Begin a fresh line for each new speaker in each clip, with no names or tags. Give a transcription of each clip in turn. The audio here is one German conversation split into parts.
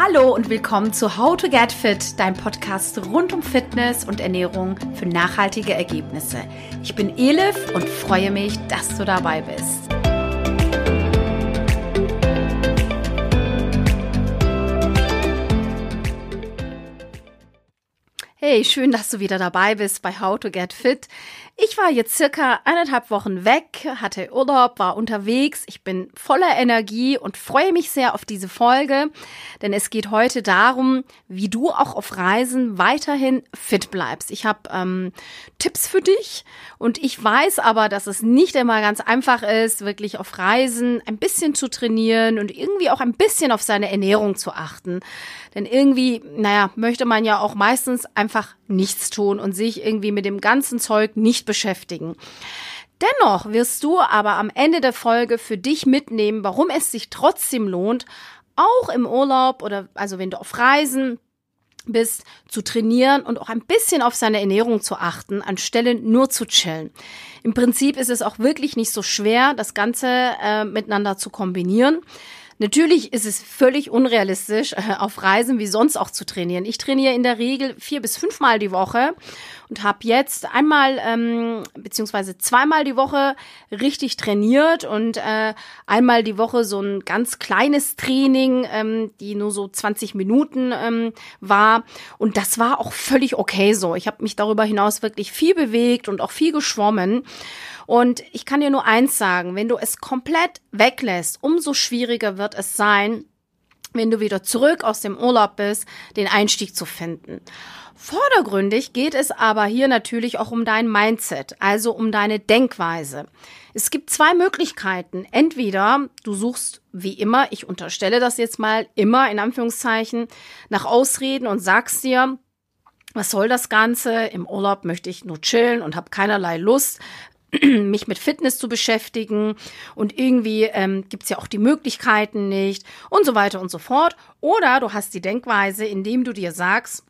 Hallo und willkommen zu How to Get Fit, dein Podcast rund um Fitness und Ernährung für nachhaltige Ergebnisse. Ich bin Elif und freue mich, dass du dabei bist. Hey, schön, dass du wieder dabei bist bei How to Get Fit. Ich war jetzt circa eineinhalb Wochen weg, hatte Urlaub, war unterwegs. Ich bin voller Energie und freue mich sehr auf diese Folge, denn es geht heute darum, wie du auch auf Reisen weiterhin fit bleibst. Ich habe ähm, Tipps für dich und ich weiß aber, dass es nicht immer ganz einfach ist, wirklich auf Reisen ein bisschen zu trainieren und irgendwie auch ein bisschen auf seine Ernährung zu achten. Denn irgendwie, naja, möchte man ja auch meistens einfach nichts tun und sich irgendwie mit dem ganzen Zeug nicht beschäftigen. Dennoch wirst du aber am Ende der Folge für dich mitnehmen, warum es sich trotzdem lohnt, auch im Urlaub oder also wenn du auf Reisen bist, zu trainieren und auch ein bisschen auf seine Ernährung zu achten, anstelle nur zu chillen. Im Prinzip ist es auch wirklich nicht so schwer, das Ganze äh, miteinander zu kombinieren. Natürlich ist es völlig unrealistisch, äh, auf Reisen wie sonst auch zu trainieren. Ich trainiere in der Regel vier bis fünfmal die Woche und habe jetzt einmal ähm, beziehungsweise zweimal die Woche richtig trainiert und äh, einmal die Woche so ein ganz kleines Training, ähm, die nur so 20 Minuten ähm, war. Und das war auch völlig okay so. Ich habe mich darüber hinaus wirklich viel bewegt und auch viel geschwommen. Und ich kann dir nur eins sagen, wenn du es komplett weglässt, umso schwieriger wird es sein, wenn du wieder zurück aus dem Urlaub bist, den Einstieg zu finden. Vordergründig geht es aber hier natürlich auch um dein Mindset, also um deine Denkweise. Es gibt zwei Möglichkeiten. Entweder du suchst wie immer, ich unterstelle das jetzt mal immer in Anführungszeichen, nach Ausreden und sagst dir, was soll das Ganze? Im Urlaub möchte ich nur chillen und habe keinerlei Lust, mich mit Fitness zu beschäftigen und irgendwie ähm, gibt ja auch die Möglichkeiten nicht und so weiter und so fort. Oder du hast die Denkweise, indem du dir sagst,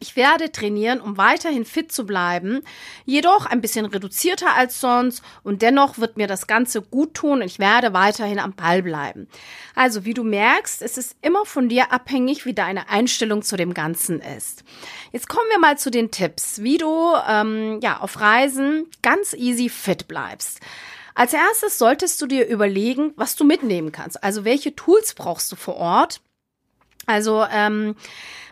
ich werde trainieren, um weiterhin fit zu bleiben, jedoch ein bisschen reduzierter als sonst und dennoch wird mir das Ganze gut tun und ich werde weiterhin am Ball bleiben. Also wie du merkst, es ist immer von dir abhängig, wie deine Einstellung zu dem Ganzen ist. Jetzt kommen wir mal zu den Tipps, wie du ähm, ja auf Reisen ganz easy fit bleibst. Als erstes solltest du dir überlegen, was du mitnehmen kannst. Also welche Tools brauchst du vor Ort? Also ähm,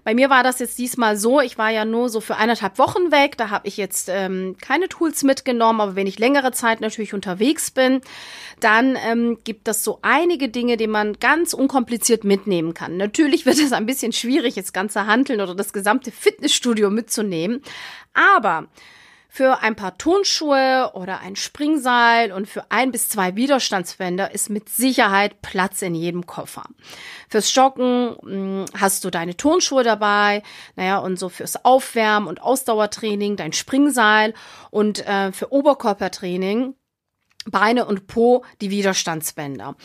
bei mir war das jetzt diesmal so, ich war ja nur so für eineinhalb Wochen weg, da habe ich jetzt ähm, keine Tools mitgenommen, aber wenn ich längere Zeit natürlich unterwegs bin, dann ähm, gibt es so einige Dinge, die man ganz unkompliziert mitnehmen kann. Natürlich wird es ein bisschen schwierig, das ganze Handeln oder das gesamte Fitnessstudio mitzunehmen, aber für ein paar Turnschuhe oder ein Springseil und für ein bis zwei Widerstandsbänder ist mit Sicherheit Platz in jedem Koffer. Fürs Joggen hm, hast du deine Turnschuhe dabei, naja, und so fürs Aufwärmen und Ausdauertraining dein Springseil und äh, für Oberkörpertraining Beine und Po die Widerstandsbänder.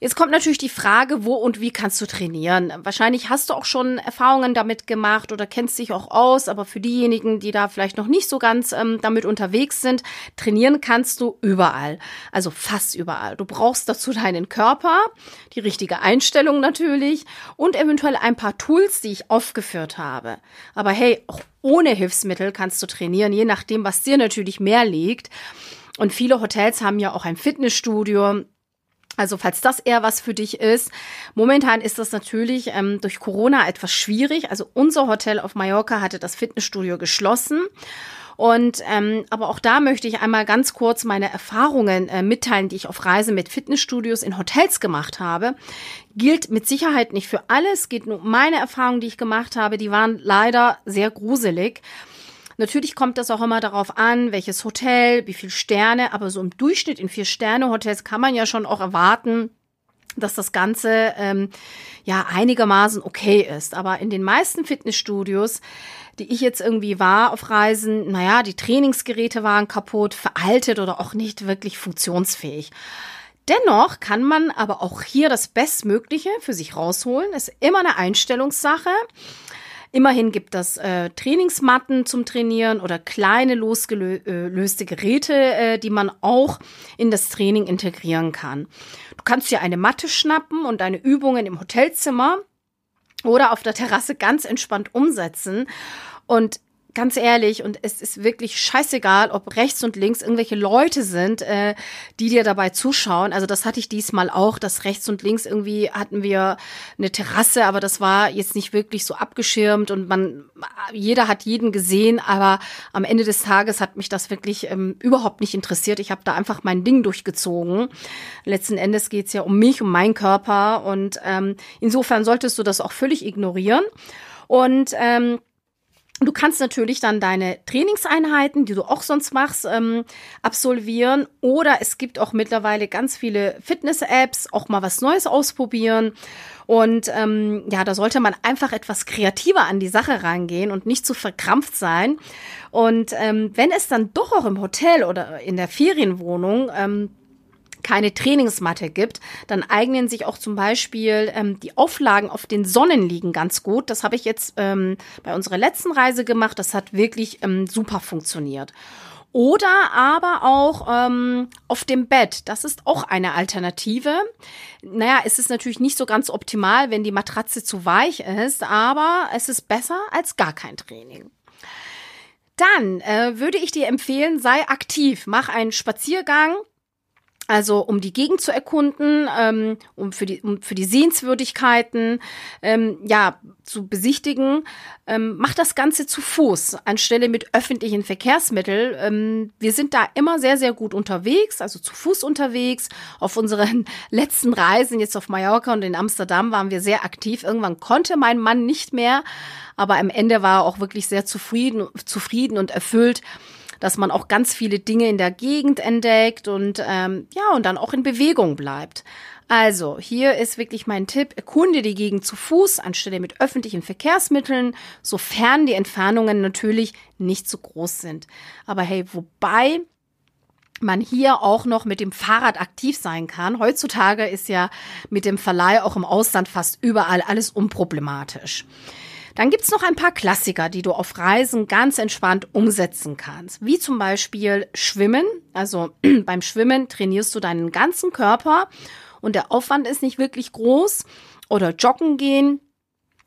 Jetzt kommt natürlich die Frage, wo und wie kannst du trainieren? Wahrscheinlich hast du auch schon Erfahrungen damit gemacht oder kennst dich auch aus, aber für diejenigen, die da vielleicht noch nicht so ganz ähm, damit unterwegs sind, trainieren kannst du überall. Also fast überall. Du brauchst dazu deinen Körper, die richtige Einstellung natürlich und eventuell ein paar Tools, die ich aufgeführt habe. Aber hey, auch ohne Hilfsmittel kannst du trainieren, je nachdem, was dir natürlich mehr liegt. Und viele Hotels haben ja auch ein Fitnessstudio also falls das eher was für dich ist. Momentan ist das natürlich ähm, durch Corona etwas schwierig. Also unser Hotel auf Mallorca hatte das Fitnessstudio geschlossen. Und ähm, aber auch da möchte ich einmal ganz kurz meine Erfahrungen äh, mitteilen, die ich auf Reise mit Fitnessstudios in Hotels gemacht habe. Gilt mit Sicherheit nicht für alles, geht nur meine Erfahrungen, die ich gemacht habe. Die waren leider sehr gruselig. Natürlich kommt das auch immer darauf an, welches Hotel, wie viel Sterne, aber so im Durchschnitt in Vier-Sterne-Hotels kann man ja schon auch erwarten, dass das Ganze ähm, ja einigermaßen okay ist. Aber in den meisten Fitnessstudios, die ich jetzt irgendwie war auf Reisen, naja, die Trainingsgeräte waren kaputt, veraltet oder auch nicht wirklich funktionsfähig. Dennoch kann man aber auch hier das Bestmögliche für sich rausholen. ist immer eine Einstellungssache. Immerhin gibt es äh, Trainingsmatten zum Trainieren oder kleine losgelöste Geräte, äh, die man auch in das Training integrieren kann. Du kannst dir eine Matte schnappen und deine Übungen im Hotelzimmer oder auf der Terrasse ganz entspannt umsetzen. Und ganz ehrlich, und es ist wirklich scheißegal, ob rechts und links irgendwelche Leute sind, äh, die dir dabei zuschauen. Also das hatte ich diesmal auch, dass rechts und links irgendwie hatten wir eine Terrasse, aber das war jetzt nicht wirklich so abgeschirmt und man, jeder hat jeden gesehen, aber am Ende des Tages hat mich das wirklich ähm, überhaupt nicht interessiert. Ich habe da einfach mein Ding durchgezogen. Letzten Endes geht's ja um mich, um meinen Körper und ähm, insofern solltest du das auch völlig ignorieren. Und ähm, Du kannst natürlich dann deine Trainingseinheiten, die du auch sonst machst, ähm, absolvieren. Oder es gibt auch mittlerweile ganz viele Fitness-Apps, auch mal was Neues ausprobieren. Und ähm, ja, da sollte man einfach etwas kreativer an die Sache rangehen und nicht zu verkrampft sein. Und ähm, wenn es dann doch auch im Hotel oder in der Ferienwohnung ähm, keine Trainingsmatte gibt, dann eignen sich auch zum Beispiel ähm, die Auflagen auf den Sonnenliegen ganz gut. Das habe ich jetzt ähm, bei unserer letzten Reise gemacht. Das hat wirklich ähm, super funktioniert. Oder aber auch ähm, auf dem Bett. Das ist auch eine Alternative. Naja, es ist natürlich nicht so ganz optimal, wenn die Matratze zu weich ist, aber es ist besser als gar kein Training. Dann äh, würde ich dir empfehlen, sei aktiv, mach einen Spaziergang, also um die Gegend zu erkunden, ähm, um, für die, um für die Sehenswürdigkeiten ähm, ja zu besichtigen, ähm, macht das Ganze zu Fuß anstelle mit öffentlichen Verkehrsmitteln. Ähm, wir sind da immer sehr, sehr gut unterwegs, also zu Fuß unterwegs. Auf unseren letzten Reisen, jetzt auf Mallorca und in Amsterdam, waren wir sehr aktiv. Irgendwann konnte mein Mann nicht mehr, aber am Ende war er auch wirklich sehr zufrieden, zufrieden und erfüllt dass man auch ganz viele Dinge in der Gegend entdeckt und ähm, ja, und dann auch in Bewegung bleibt. Also, hier ist wirklich mein Tipp, erkunde die Gegend zu Fuß anstelle mit öffentlichen Verkehrsmitteln, sofern die Entfernungen natürlich nicht so groß sind. Aber hey, wobei man hier auch noch mit dem Fahrrad aktiv sein kann. Heutzutage ist ja mit dem Verleih auch im Ausland fast überall alles unproblematisch. Dann gibt's noch ein paar Klassiker, die du auf Reisen ganz entspannt umsetzen kannst, wie zum Beispiel Schwimmen. Also beim Schwimmen trainierst du deinen ganzen Körper und der Aufwand ist nicht wirklich groß. Oder Joggen gehen.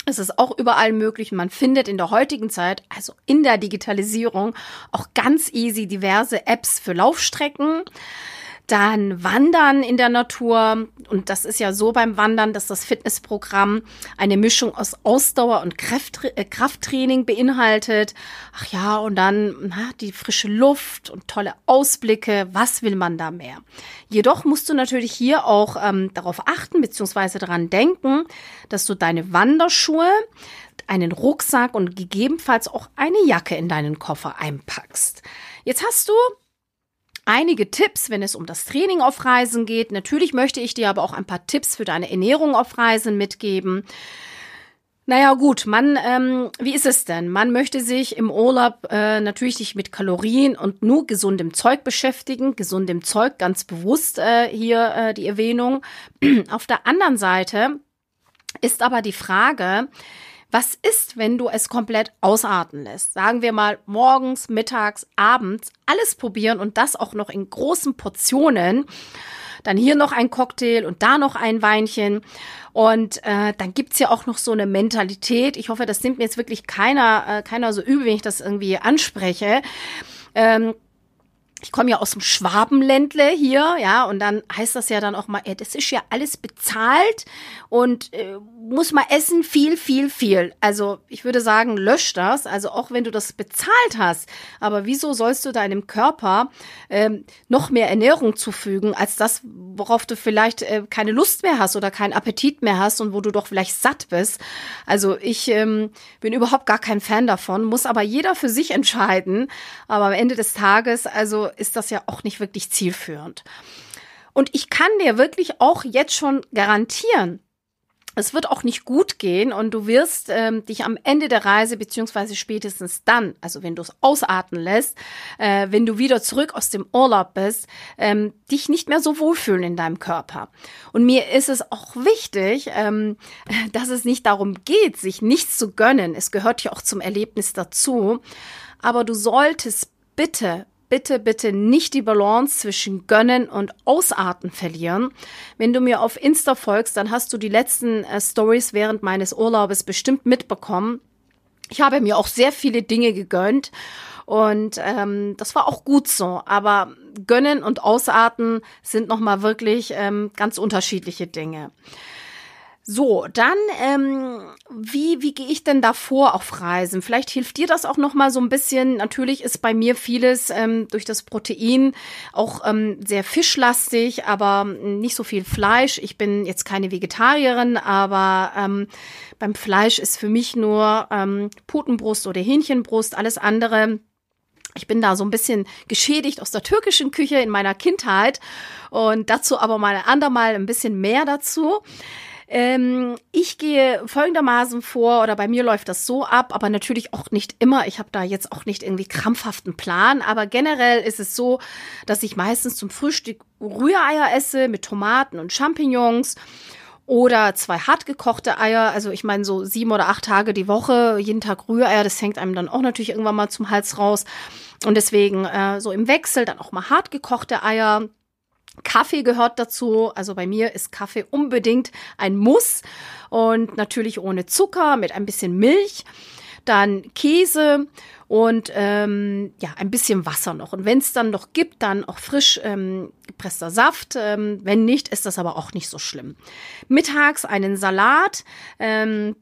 Es ist auch überall möglich. Man findet in der heutigen Zeit, also in der Digitalisierung, auch ganz easy diverse Apps für Laufstrecken. Dann Wandern in der Natur. Und das ist ja so beim Wandern, dass das Fitnessprogramm eine Mischung aus Ausdauer und äh, Krafttraining beinhaltet. Ach ja, und dann na, die frische Luft und tolle Ausblicke. Was will man da mehr? Jedoch musst du natürlich hier auch ähm, darauf achten, beziehungsweise daran denken, dass du deine Wanderschuhe einen Rucksack und gegebenenfalls auch eine Jacke in deinen Koffer einpackst. Jetzt hast du einige Tipps, wenn es um das Training auf Reisen geht. Natürlich möchte ich dir aber auch ein paar Tipps für deine Ernährung auf Reisen mitgeben. Naja gut, man, ähm, wie ist es denn? Man möchte sich im Urlaub äh, natürlich nicht mit Kalorien und nur gesundem Zeug beschäftigen. Gesundem Zeug, ganz bewusst äh, hier äh, die Erwähnung. Auf der anderen Seite ist aber die Frage, was ist, wenn du es komplett ausarten lässt? Sagen wir mal morgens, mittags, abends, alles probieren und das auch noch in großen Portionen. Dann hier noch ein Cocktail und da noch ein Weinchen. Und äh, dann gibt's ja auch noch so eine Mentalität. Ich hoffe, das nimmt mir jetzt wirklich keiner, äh, keiner so übel, wenn ich das irgendwie anspreche. Ähm, ich komme ja aus dem Schwabenländle hier, ja, und dann heißt das ja dann auch mal, ey, das ist ja alles bezahlt und äh, muss man essen, viel, viel, viel. Also ich würde sagen, lösch das. Also auch wenn du das bezahlt hast, aber wieso sollst du deinem Körper ähm, noch mehr Ernährung zufügen, als das, worauf du vielleicht äh, keine Lust mehr hast oder keinen Appetit mehr hast und wo du doch vielleicht satt bist. Also ich ähm, bin überhaupt gar kein Fan davon, muss aber jeder für sich entscheiden. Aber am Ende des Tages, also ist das ja auch nicht wirklich zielführend. Und ich kann dir wirklich auch jetzt schon garantieren, es wird auch nicht gut gehen und du wirst ähm, dich am Ende der Reise beziehungsweise spätestens dann, also wenn du es ausatmen lässt, äh, wenn du wieder zurück aus dem Urlaub bist, ähm, dich nicht mehr so wohlfühlen in deinem Körper. Und mir ist es auch wichtig, ähm, dass es nicht darum geht, sich nichts zu gönnen. Es gehört ja auch zum Erlebnis dazu. Aber du solltest bitte bitte, bitte nicht die Balance zwischen Gönnen und Ausarten verlieren. Wenn du mir auf Insta folgst, dann hast du die letzten äh, Stories während meines Urlaubes bestimmt mitbekommen. Ich habe mir auch sehr viele Dinge gegönnt und ähm, das war auch gut so. Aber Gönnen und Ausarten sind nochmal wirklich ähm, ganz unterschiedliche Dinge. So, dann, ähm, wie, wie gehe ich denn da vor auf Reisen? Vielleicht hilft dir das auch noch mal so ein bisschen. Natürlich ist bei mir vieles ähm, durch das Protein auch ähm, sehr fischlastig, aber nicht so viel Fleisch. Ich bin jetzt keine Vegetarierin, aber ähm, beim Fleisch ist für mich nur ähm, Putenbrust oder Hähnchenbrust. Alles andere ich bin da so ein bisschen geschädigt aus der türkischen Küche in meiner Kindheit und dazu aber mal andermal ein bisschen mehr dazu. Ähm, ich gehe folgendermaßen vor, oder bei mir läuft das so ab, aber natürlich auch nicht immer. Ich habe da jetzt auch nicht irgendwie krampfhaften Plan, aber generell ist es so, dass ich meistens zum Frühstück Rühreier esse mit Tomaten und Champignons oder zwei hart gekochte Eier. Also ich meine so sieben oder acht Tage die Woche, jeden Tag Rühreier, das hängt einem dann auch natürlich irgendwann mal zum Hals raus. Und deswegen äh, so im Wechsel dann auch mal hart gekochte Eier Kaffee gehört dazu. Also bei mir ist Kaffee unbedingt ein Muss und natürlich ohne Zucker mit ein bisschen Milch. Dann Käse und ähm, ja ein bisschen Wasser noch. Und wenn es dann noch gibt, dann auch frisch ähm, gepresster Saft. Ähm, wenn nicht, ist das aber auch nicht so schlimm. Mittags einen Salat. Ähm,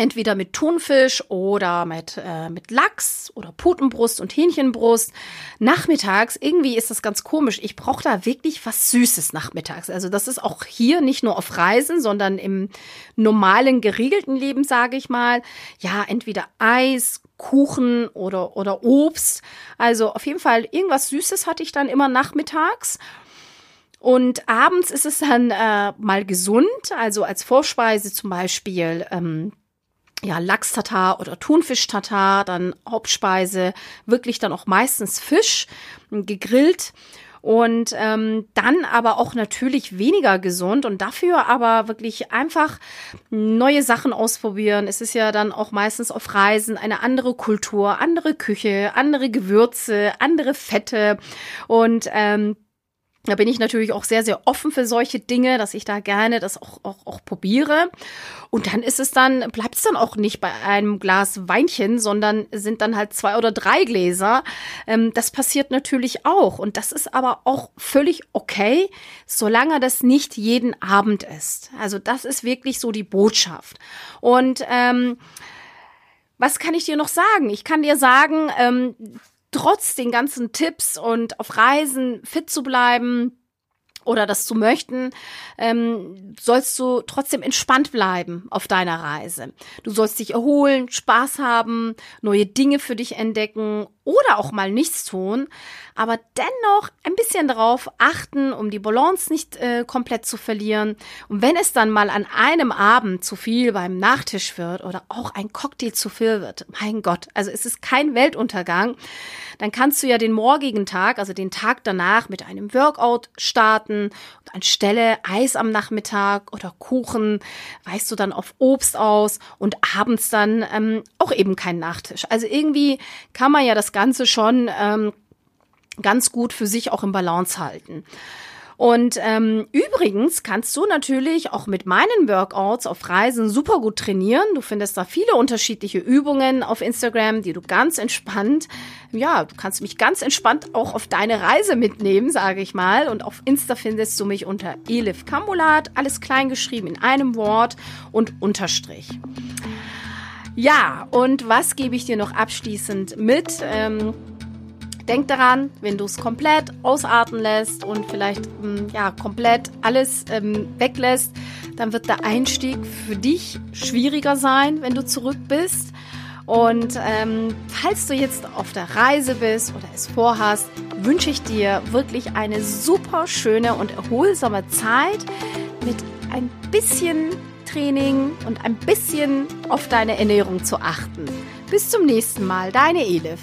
entweder mit Thunfisch oder mit, äh, mit Lachs oder Putenbrust und Hähnchenbrust. Nachmittags, irgendwie ist das ganz komisch. Ich brauche da wirklich was Süßes nachmittags. Also das ist auch hier nicht nur auf Reisen, sondern im normalen, geregelten Leben, sage ich mal. Ja, entweder Eis, Kuchen oder, oder Obst. Also auf jeden Fall irgendwas Süßes hatte ich dann immer nachmittags. Und abends ist es dann äh, mal gesund, also als Vorspeise zum Beispiel ähm, ja, Lachs-Tatar oder Thunfisch-Tatar, dann Hauptspeise, wirklich dann auch meistens Fisch, gegrillt. Und ähm, dann aber auch natürlich weniger gesund und dafür aber wirklich einfach neue Sachen ausprobieren. Es ist ja dann auch meistens auf Reisen eine andere Kultur, andere Küche, andere Gewürze, andere Fette und ähm, da bin ich natürlich auch sehr, sehr offen für solche Dinge, dass ich da gerne das auch, auch, auch probiere. Und dann ist es dann, bleibt es dann auch nicht bei einem Glas Weinchen, sondern sind dann halt zwei oder drei Gläser. Ähm, das passiert natürlich auch. Und das ist aber auch völlig okay, solange das nicht jeden Abend ist. Also das ist wirklich so die Botschaft. Und ähm, was kann ich dir noch sagen? Ich kann dir sagen, ähm, trotz den ganzen Tipps und auf Reisen fit zu bleiben, oder das zu möchten, ähm, sollst du trotzdem entspannt bleiben auf deiner Reise. Du sollst dich erholen, Spaß haben, neue Dinge für dich entdecken oder auch mal nichts tun, aber dennoch ein bisschen darauf achten, um die Balance nicht äh, komplett zu verlieren. Und wenn es dann mal an einem Abend zu viel beim Nachtisch wird oder auch ein Cocktail zu viel wird, mein Gott, also es ist kein Weltuntergang, dann kannst du ja den morgigen Tag, also den Tag danach mit einem Workout starten und anstelle Eis am Nachmittag oder Kuchen weichst du dann auf Obst aus und abends dann ähm, auch eben kein Nachtisch. Also irgendwie kann man ja das Ganze schon ähm, ganz gut für sich auch im Balance halten. Und ähm, übrigens kannst du natürlich auch mit meinen Workouts auf Reisen super gut trainieren. Du findest da viele unterschiedliche Übungen auf Instagram, die du ganz entspannt, ja, du kannst mich ganz entspannt auch auf deine Reise mitnehmen, sage ich mal. Und auf Insta findest du mich unter Elif Kambulat, alles klein geschrieben in einem Wort und Unterstrich. Ja, und was gebe ich dir noch abschließend mit? Ähm, denk daran, wenn du es komplett ausarten lässt und vielleicht ähm, ja komplett alles ähm, weglässt, dann wird der Einstieg für dich schwieriger sein, wenn du zurück bist. Und ähm, falls du jetzt auf der Reise bist oder es vorhast, wünsche ich dir wirklich eine super schöne und erholsame Zeit mit ein bisschen Training und ein bisschen auf deine Ernährung zu achten. Bis zum nächsten Mal, deine Elif.